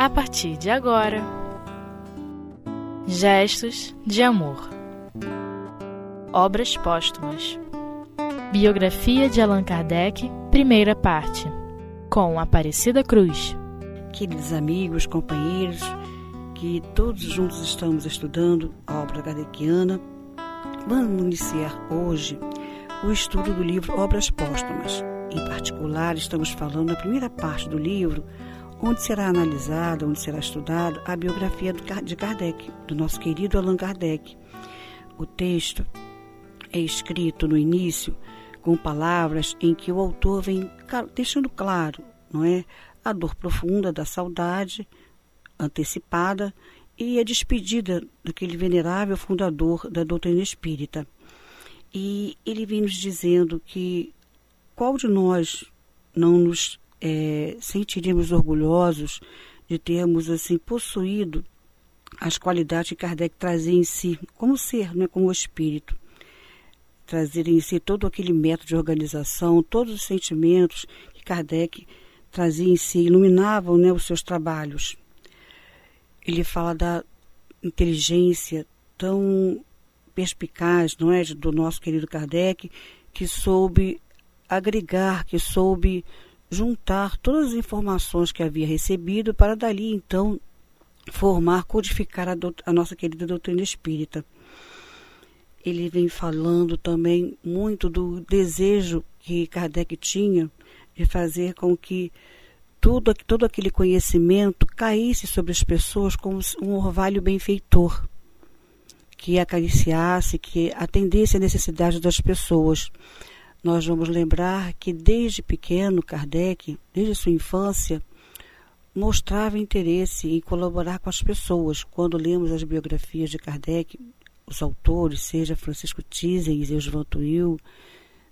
a partir de agora. Gestos de Amor Obras Póstumas Biografia de Allan Kardec, primeira parte, com Aparecida Cruz. Queridos amigos, companheiros, que todos juntos estamos estudando a obra kardeciana, vamos iniciar hoje o estudo do livro Obras Póstumas. Em particular, estamos falando na primeira parte do livro onde será analisada, onde será estudada a biografia de Kardec, do nosso querido Allan Kardec. O texto é escrito no início com palavras em que o autor vem deixando claro, não é, a dor profunda da saudade antecipada e a despedida daquele venerável fundador da doutrina espírita. E ele vem nos dizendo que qual de nós não nos é, sentiríamos orgulhosos de termos assim possuído as qualidades que Kardec trazia em si, como ser, né, como espírito. Trazer em si todo aquele método de organização, todos os sentimentos que Kardec trazia em si, iluminavam né, os seus trabalhos. Ele fala da inteligência tão perspicaz, não é, do nosso querido Kardec, que soube agregar, que soube juntar todas as informações que havia recebido para dali então formar, codificar a, a nossa querida doutrina espírita. Ele vem falando também muito do desejo que Kardec tinha de fazer com que tudo, todo aquele conhecimento caísse sobre as pessoas como um orvalho benfeitor, que acariciasse, que atendesse à necessidade das pessoas nós vamos lembrar que desde pequeno Kardec, desde sua infância, mostrava interesse em colaborar com as pessoas. Quando lemos as biografias de Kardec, os autores, seja Francisco e Eusvan Tuil,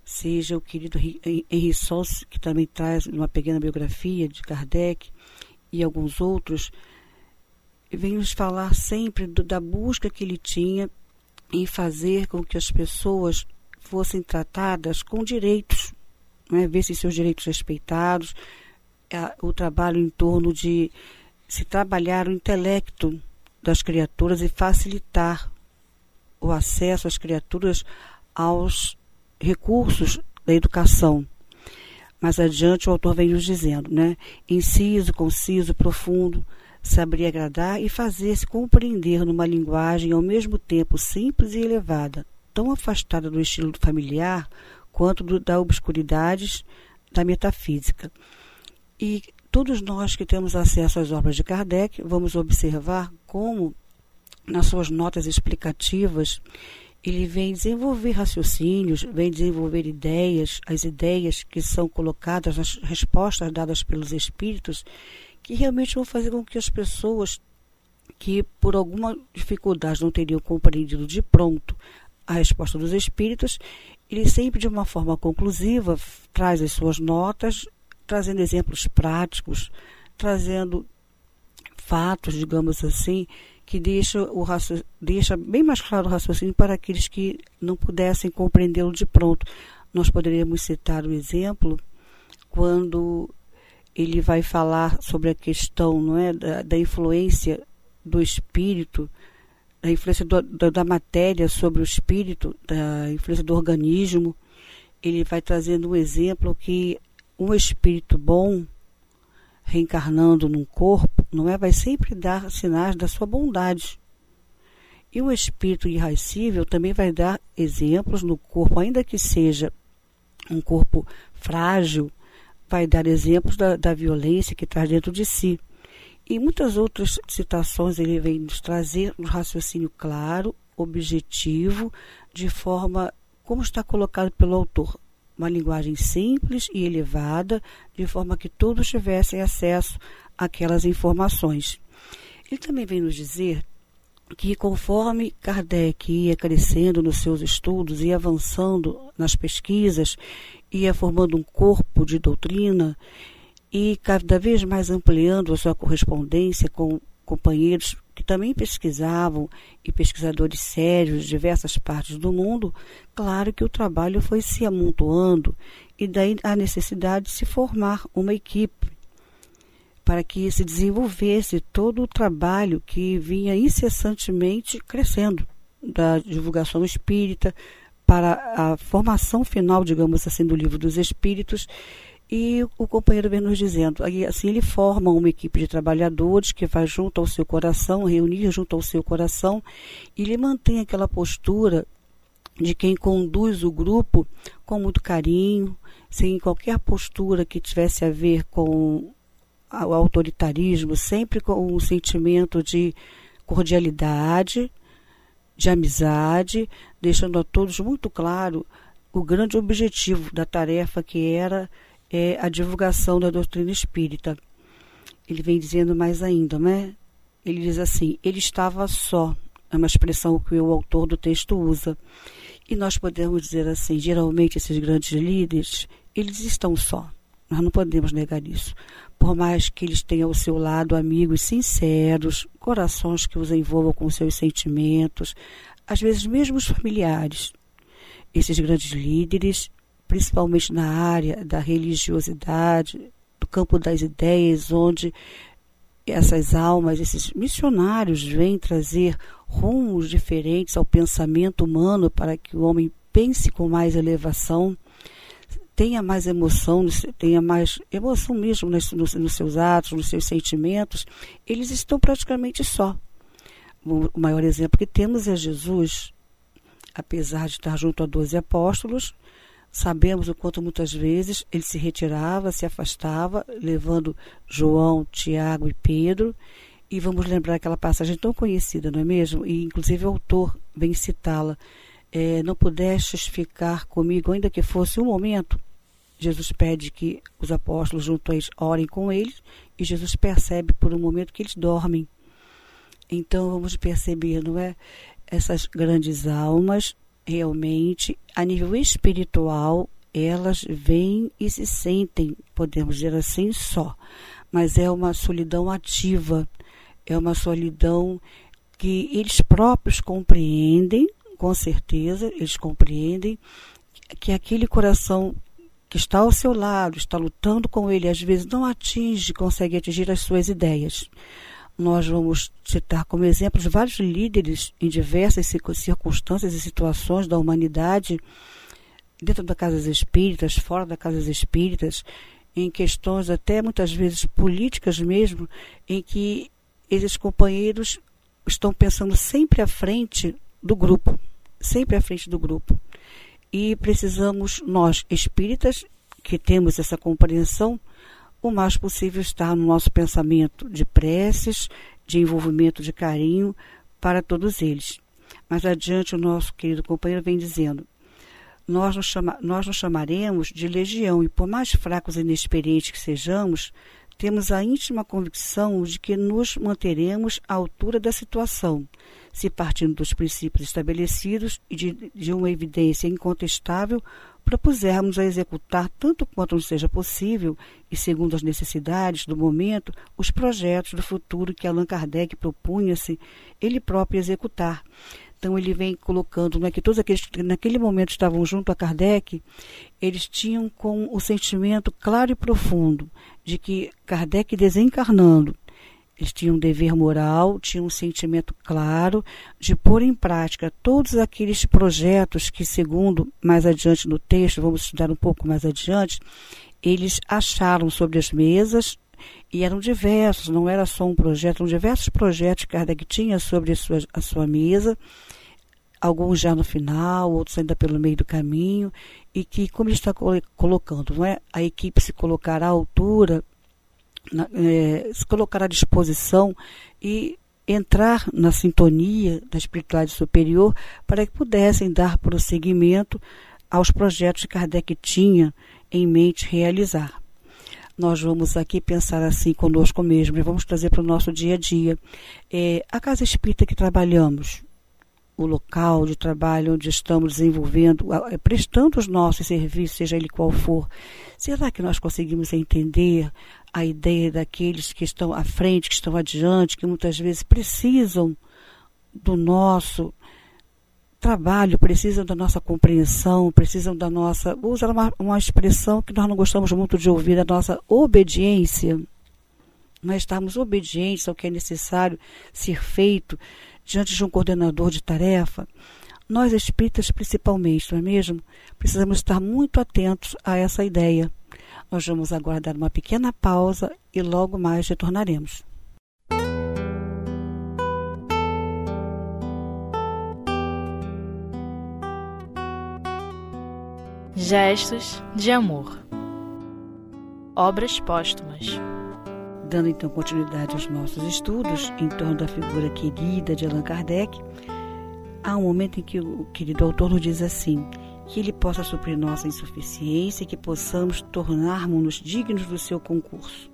seja o querido Henri Sons, que também traz uma pequena biografia de Kardec, e alguns outros, vem nos falar sempre do, da busca que ele tinha em fazer com que as pessoas fossem tratadas com direitos, né, ver se seus direitos respeitados, é, o trabalho em torno de se trabalhar o intelecto das criaturas e facilitar o acesso às criaturas aos recursos da educação. Mais adiante, o autor vem nos dizendo, né? Inciso, conciso, profundo, saber agradar e fazer-se compreender numa linguagem ao mesmo tempo simples e elevada, tão afastada do estilo familiar quanto do, da obscuridades da metafísica. E todos nós que temos acesso às obras de Kardec vamos observar como, nas suas notas explicativas, ele vem desenvolver raciocínios, vem desenvolver ideias, as ideias que são colocadas nas respostas dadas pelos espíritos, que realmente vão fazer com que as pessoas que por alguma dificuldade não teriam compreendido de pronto a resposta dos espíritos, ele sempre de uma forma conclusiva traz as suas notas, trazendo exemplos práticos, trazendo fatos, digamos assim, que deixa, o deixa bem mais claro o raciocínio para aqueles que não pudessem compreendê-lo de pronto. Nós poderíamos citar o exemplo quando ele vai falar sobre a questão não é, da, da influência do espírito a influência do, da, da matéria sobre o espírito, da influência do organismo. Ele vai trazendo um exemplo que um espírito bom reencarnando num corpo, não é, vai sempre dar sinais da sua bondade. E o espírito irracível também vai dar exemplos no corpo, ainda que seja um corpo frágil, vai dar exemplos da, da violência que traz dentro de si. E muitas outras citações ele vem nos trazer um raciocínio claro, objetivo, de forma como está colocado pelo autor. Uma linguagem simples e elevada, de forma que todos tivessem acesso àquelas informações. Ele também vem nos dizer que conforme Kardec ia crescendo nos seus estudos e avançando nas pesquisas, ia formando um corpo de doutrina, e cada vez mais ampliando a sua correspondência com companheiros que também pesquisavam e pesquisadores sérios de diversas partes do mundo, claro que o trabalho foi se amontoando e daí a necessidade de se formar uma equipe para que se desenvolvesse todo o trabalho que vinha incessantemente crescendo da divulgação espírita para a formação final, digamos assim, do livro dos espíritos. E o companheiro vem nos dizendo, assim ele forma uma equipe de trabalhadores que vai junto ao seu coração, reunir junto ao seu coração, e ele mantém aquela postura de quem conduz o grupo com muito carinho, sem qualquer postura que tivesse a ver com o autoritarismo, sempre com um sentimento de cordialidade, de amizade, deixando a todos muito claro o grande objetivo da tarefa que era é, a divulgação da doutrina espírita. Ele vem dizendo mais ainda, né? Ele diz assim: ele estava só, é uma expressão que o autor do texto usa. E nós podemos dizer assim: geralmente esses grandes líderes, eles estão só. Nós não podemos negar isso. Por mais que eles tenham ao seu lado amigos sinceros, corações que os envolvam com seus sentimentos, às vezes mesmo os familiares. Esses grandes líderes, principalmente na área da religiosidade, do campo das ideias, onde essas almas, esses missionários vêm trazer rumos diferentes ao pensamento humano para que o homem pense com mais elevação tenha mais emoção, tenha mais emoção mesmo nos, nos, seus atos, nos seus sentimentos, eles estão praticamente só. O maior exemplo que temos é Jesus, apesar de estar junto a doze apóstolos, sabemos o quanto muitas vezes ele se retirava, se afastava, levando João, Tiago e Pedro. E vamos lembrar aquela passagem tão conhecida, não é mesmo? E inclusive o autor vem citá-la. É, não pudestes ficar comigo, ainda que fosse um momento, Jesus pede que os apóstolos junto a eles orem com eles e Jesus percebe por um momento que eles dormem. Então vamos perceber, não é? Essas grandes almas realmente a nível espiritual elas vêm e se sentem, podemos dizer assim, só. Mas é uma solidão ativa, é uma solidão que eles próprios compreendem, com certeza, eles compreendem que aquele coração que está ao seu lado, está lutando com ele, às vezes não atinge, consegue atingir as suas ideias. Nós vamos citar como exemplos vários líderes em diversas circunstâncias e situações da humanidade, dentro das casas espíritas, fora das casas espíritas, em questões até muitas vezes políticas mesmo, em que esses companheiros estão pensando sempre à frente do grupo, sempre à frente do grupo. E precisamos, nós espíritas, que temos essa compreensão, o mais possível estar no nosso pensamento de preces, de envolvimento de carinho para todos eles. Mais adiante, o nosso querido companheiro vem dizendo: nós nos, chama, nós nos chamaremos de legião, e por mais fracos e inexperientes que sejamos, temos a íntima convicção de que nos manteremos à altura da situação, se partindo dos princípios estabelecidos e de, de uma evidência incontestável, propusermos a executar tanto quanto nos seja possível e segundo as necessidades do momento os projetos do futuro que Allan Kardec propunha-se ele próprio executar. Então ele vem colocando né, que todos aqueles que naquele momento estavam junto a Kardec, eles tinham com o sentimento claro e profundo de que Kardec desencarnando, eles tinham um dever moral, tinham um sentimento claro de pôr em prática todos aqueles projetos que, segundo mais adiante no texto, vamos estudar um pouco mais adiante, eles acharam sobre as mesas e eram diversos, não era só um projeto, eram diversos projetos que Kardec tinha sobre a sua, a sua mesa alguns já no final, outros ainda pelo meio do caminho, e que, como ele está colocando, não é? a equipe se colocar à altura, é, se colocar à disposição e entrar na sintonia da espiritualidade superior para que pudessem dar prosseguimento aos projetos que Kardec tinha em mente realizar. Nós vamos aqui pensar assim conosco mesmo e vamos trazer para o nosso dia a dia. É, a casa espírita que trabalhamos, o local de trabalho onde estamos desenvolvendo, prestando os nossos serviços, seja ele qual for, será que nós conseguimos entender a ideia daqueles que estão à frente, que estão adiante, que muitas vezes precisam do nosso trabalho, precisam da nossa compreensão, precisam da nossa. Vou usar uma, uma expressão que nós não gostamos muito de ouvir, da nossa obediência. nós estarmos obedientes ao que é necessário ser feito diante de um coordenador de tarefa, nós espíritas principalmente, não é mesmo? Precisamos estar muito atentos a essa ideia. Nós vamos aguardar uma pequena pausa e logo mais retornaremos. Gestos de amor. Obras póstumas. Dando então continuidade aos nossos estudos em torno da figura querida de Allan Kardec, há um momento em que o querido autor nos diz assim: que ele possa suprir nossa insuficiência e que possamos tornarmos-nos dignos do seu concurso.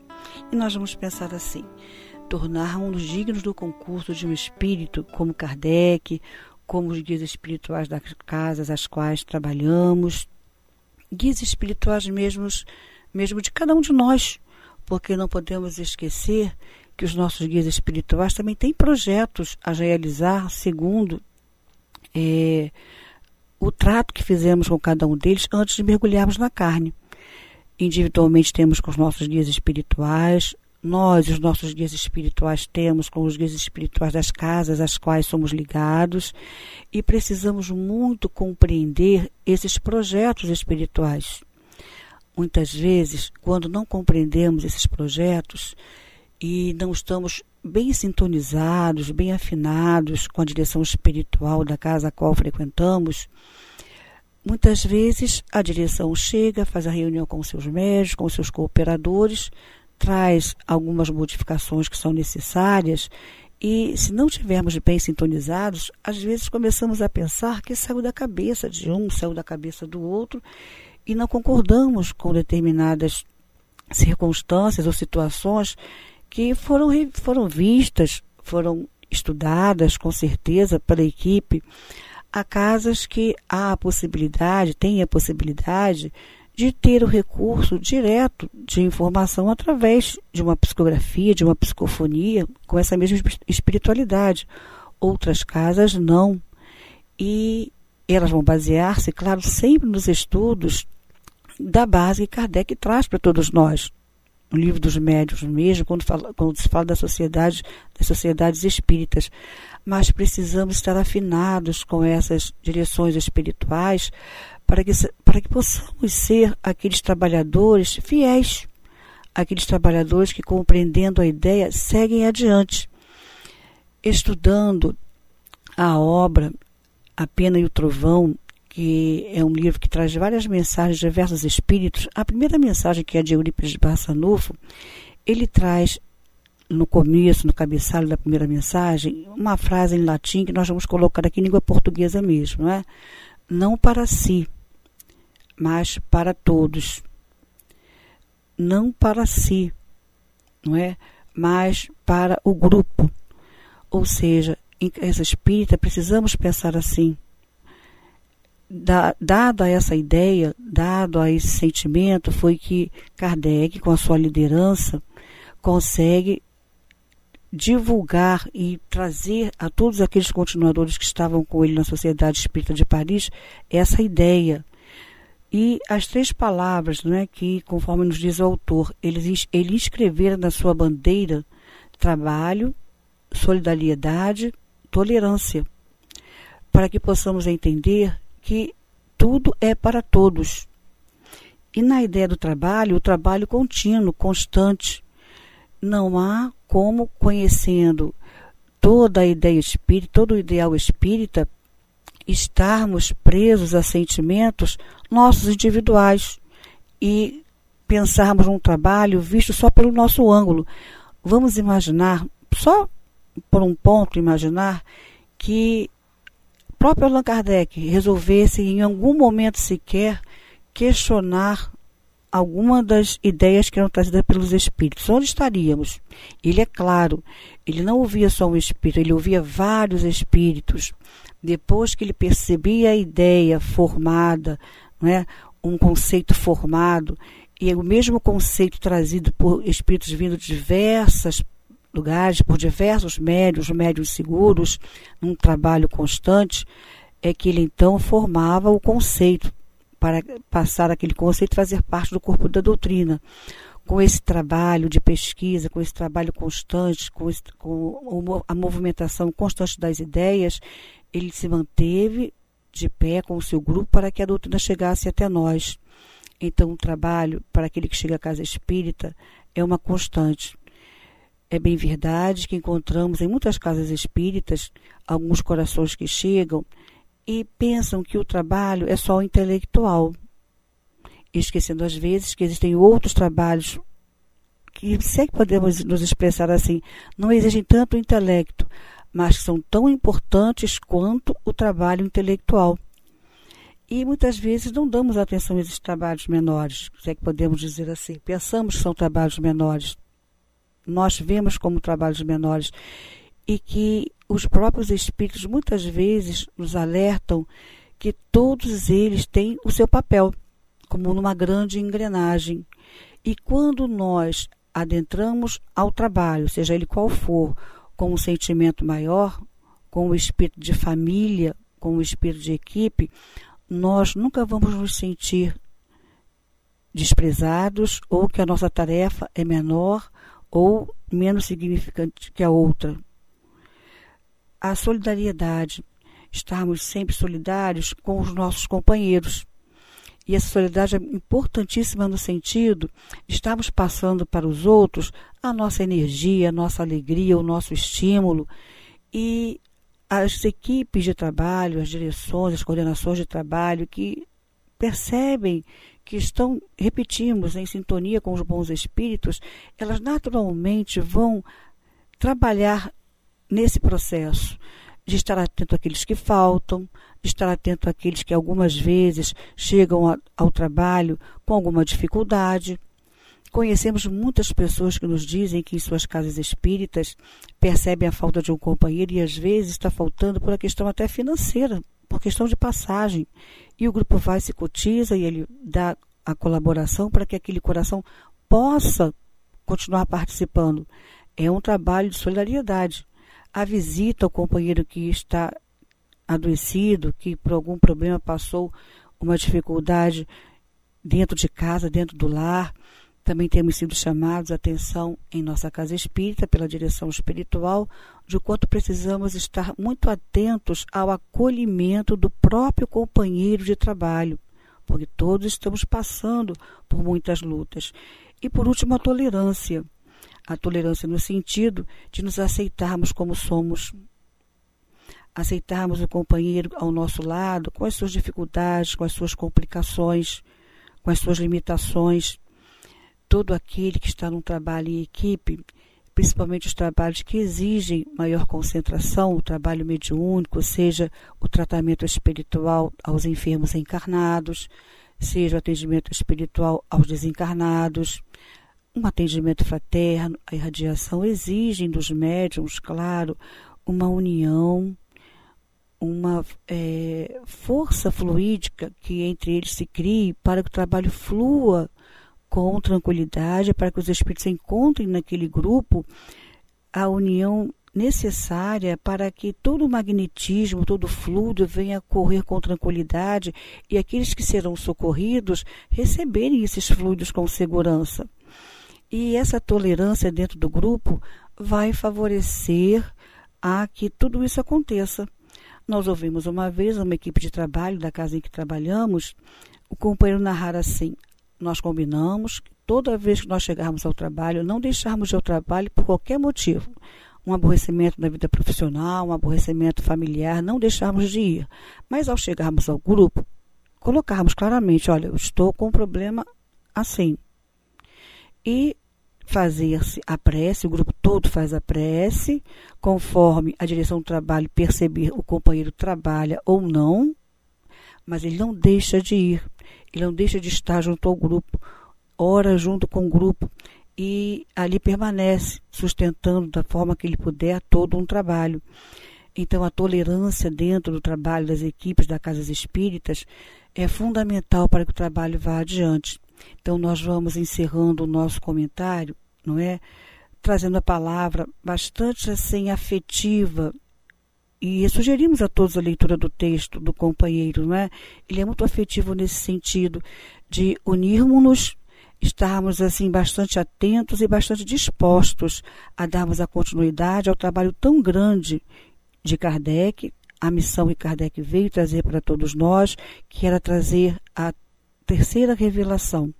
E nós vamos pensar assim: tornarmos-nos dignos do concurso de um espírito como Kardec, como os guias espirituais das casas às quais trabalhamos, guias espirituais mesmos, mesmo de cada um de nós, porque não podemos esquecer que os nossos guias espirituais também têm projetos a realizar segundo é, o trato que fizemos com cada um deles antes de mergulharmos na carne. Individualmente temos com os nossos guias espirituais, nós, os nossos guias espirituais, temos com os guias espirituais das casas às quais somos ligados e precisamos muito compreender esses projetos espirituais. Muitas vezes, quando não compreendemos esses projetos e não estamos bem sintonizados, bem afinados com a direção espiritual da casa a qual frequentamos, muitas vezes a direção chega, faz a reunião com seus médicos, com seus cooperadores, traz algumas modificações que são necessárias e se não tivermos bem sintonizados, às vezes começamos a pensar que saiu da cabeça de um, saiu da cabeça do outro e não concordamos com determinadas circunstâncias ou situações que foram, foram vistas, foram estudadas com certeza pela equipe. Há casas que há a possibilidade, tem a possibilidade de ter o recurso direto de informação através de uma psicografia, de uma psicofonia, com essa mesma espiritualidade. Outras casas não. E elas vão basear-se, claro, sempre nos estudos da base que Kardec traz para todos nós. No livro dos médios mesmo, quando, fala, quando se fala da sociedade, das sociedades espíritas. Mas precisamos estar afinados com essas direções espirituais para que, para que possamos ser aqueles trabalhadores fiéis, aqueles trabalhadores que, compreendendo a ideia, seguem adiante, estudando a obra A Pena e o Trovão, que é um livro que traz várias mensagens de diversos espíritos. A primeira mensagem, que é de Eurípides de Barçanufo, ele traz no começo, no cabeçalho da primeira mensagem, uma frase em latim que nós vamos colocar aqui em língua portuguesa mesmo, não é? Não para si, mas para todos. Não para si, não é? Mas para o grupo. Ou seja, em casa espírita precisamos pensar assim. Da, dada essa ideia, dado a esse sentimento, foi que Kardec, com a sua liderança, consegue divulgar e trazer a todos aqueles continuadores que estavam com ele na Sociedade Espírita de Paris essa ideia. E as três palavras né, que, conforme nos diz o autor, ele, ele escrevera na sua bandeira trabalho, solidariedade, tolerância, para que possamos entender que tudo é para todos. E na ideia do trabalho, o trabalho contínuo, constante. Não há como, conhecendo toda a ideia espírita, todo o ideal espírita, estarmos presos a sentimentos nossos individuais e pensarmos num trabalho visto só pelo nosso ângulo. Vamos imaginar, só por um ponto, imaginar que próprio Allan Kardec resolvesse em algum momento sequer questionar alguma das ideias que eram trazidas pelos espíritos. Onde estaríamos? Ele é claro, ele não ouvia só um espírito, ele ouvia vários espíritos. Depois que ele percebia a ideia formada, né, um conceito formado, e o mesmo conceito trazido por espíritos vindo de diversos lugares, por diversos médios, médios seguros, num trabalho constante, é que ele então formava o conceito, para passar aquele conceito e fazer parte do corpo da doutrina. com esse trabalho de pesquisa, com esse trabalho constante, com, esse, com a movimentação constante das ideias, ele se manteve de pé com o seu grupo para que a doutrina chegasse até nós. Então, o trabalho para aquele que chega à casa espírita é uma constante. É bem verdade que encontramos em muitas casas espíritas alguns corações que chegam e pensam que o trabalho é só intelectual, esquecendo às vezes que existem outros trabalhos que, se é que podemos nos expressar assim, não exigem tanto intelecto, mas são tão importantes quanto o trabalho intelectual. E muitas vezes não damos atenção a esses trabalhos menores, se é que podemos dizer assim. Pensamos que são trabalhos menores. Nós vemos como trabalhos menores e que os próprios espíritos muitas vezes nos alertam que todos eles têm o seu papel, como numa grande engrenagem. E quando nós adentramos ao trabalho, seja ele qual for, com um sentimento maior, com o espírito de família, com o espírito de equipe, nós nunca vamos nos sentir desprezados ou que a nossa tarefa é menor ou menos significante que a outra. A solidariedade, estarmos sempre solidários com os nossos companheiros. E essa solidariedade é importantíssima no sentido de estarmos passando para os outros a nossa energia, a nossa alegria, o nosso estímulo e as equipes de trabalho, as direções, as coordenações de trabalho que percebem que estão, repetimos, em sintonia com os bons espíritos, elas naturalmente vão trabalhar nesse processo de estar atento àqueles que faltam, de estar atento àqueles que algumas vezes chegam ao trabalho com alguma dificuldade, Conhecemos muitas pessoas que nos dizem que em suas casas espíritas percebem a falta de um companheiro e às vezes está faltando por uma questão até financeira, por questão de passagem. E o grupo vai, se cotiza e ele dá a colaboração para que aquele coração possa continuar participando. É um trabalho de solidariedade. A visita ao companheiro que está adoecido, que por algum problema passou uma dificuldade dentro de casa, dentro do lar, também temos sido chamados a atenção em nossa casa espírita pela direção espiritual de quanto precisamos estar muito atentos ao acolhimento do próprio companheiro de trabalho, porque todos estamos passando por muitas lutas. E por último, a tolerância. A tolerância no sentido de nos aceitarmos como somos, aceitarmos o companheiro ao nosso lado, com as suas dificuldades, com as suas complicações, com as suas limitações todo aquele que está num trabalho em equipe, principalmente os trabalhos que exigem maior concentração, o trabalho mediúnico, seja o tratamento espiritual aos enfermos encarnados, seja o atendimento espiritual aos desencarnados, um atendimento fraterno, a irradiação exigem dos médiums, claro, uma união, uma é, força fluídica que entre eles se crie para que o trabalho flua com tranquilidade, para que os espíritos encontrem naquele grupo a união necessária para que todo o magnetismo, todo o fluido venha correr com tranquilidade e aqueles que serão socorridos receberem esses fluidos com segurança. E essa tolerância dentro do grupo vai favorecer a que tudo isso aconteça. Nós ouvimos uma vez uma equipe de trabalho da casa em que trabalhamos, o companheiro narrar assim: nós combinamos que toda vez que nós chegarmos ao trabalho, não deixarmos de ir ao trabalho por qualquer motivo. Um aborrecimento na vida profissional, um aborrecimento familiar, não deixarmos de ir. Mas ao chegarmos ao grupo, colocarmos claramente: olha, eu estou com um problema assim. E fazer-se a prece, o grupo todo faz a prece, conforme a direção do trabalho perceber o companheiro trabalha ou não, mas ele não deixa de ir. Ele não deixa de estar junto ao grupo, ora junto com o grupo e ali permanece, sustentando da forma que ele puder todo um trabalho. Então, a tolerância dentro do trabalho das equipes da Casas Espíritas é fundamental para que o trabalho vá adiante. Então, nós vamos encerrando o nosso comentário, não é? Trazendo a palavra bastante assim afetiva e sugerimos a todos a leitura do texto do companheiro, não é? Ele é muito afetivo nesse sentido de unirmos-nos, estarmos assim bastante atentos e bastante dispostos a darmos a continuidade ao trabalho tão grande de Kardec, a missão que Kardec veio trazer para todos nós, que era trazer a terceira revelação,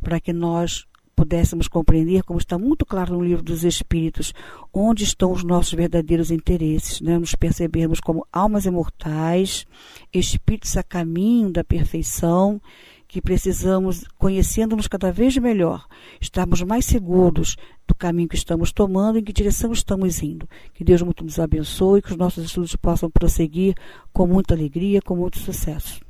para que nós pudéssemos compreender, como está muito claro no livro dos Espíritos, onde estão os nossos verdadeiros interesses, né? nos percebermos como almas imortais, espíritos a caminho da perfeição, que precisamos, conhecendo-nos cada vez melhor, estarmos mais seguros do caminho que estamos tomando, em que direção estamos indo. Que Deus muito nos abençoe, que os nossos estudos possam prosseguir com muita alegria, com muito sucesso.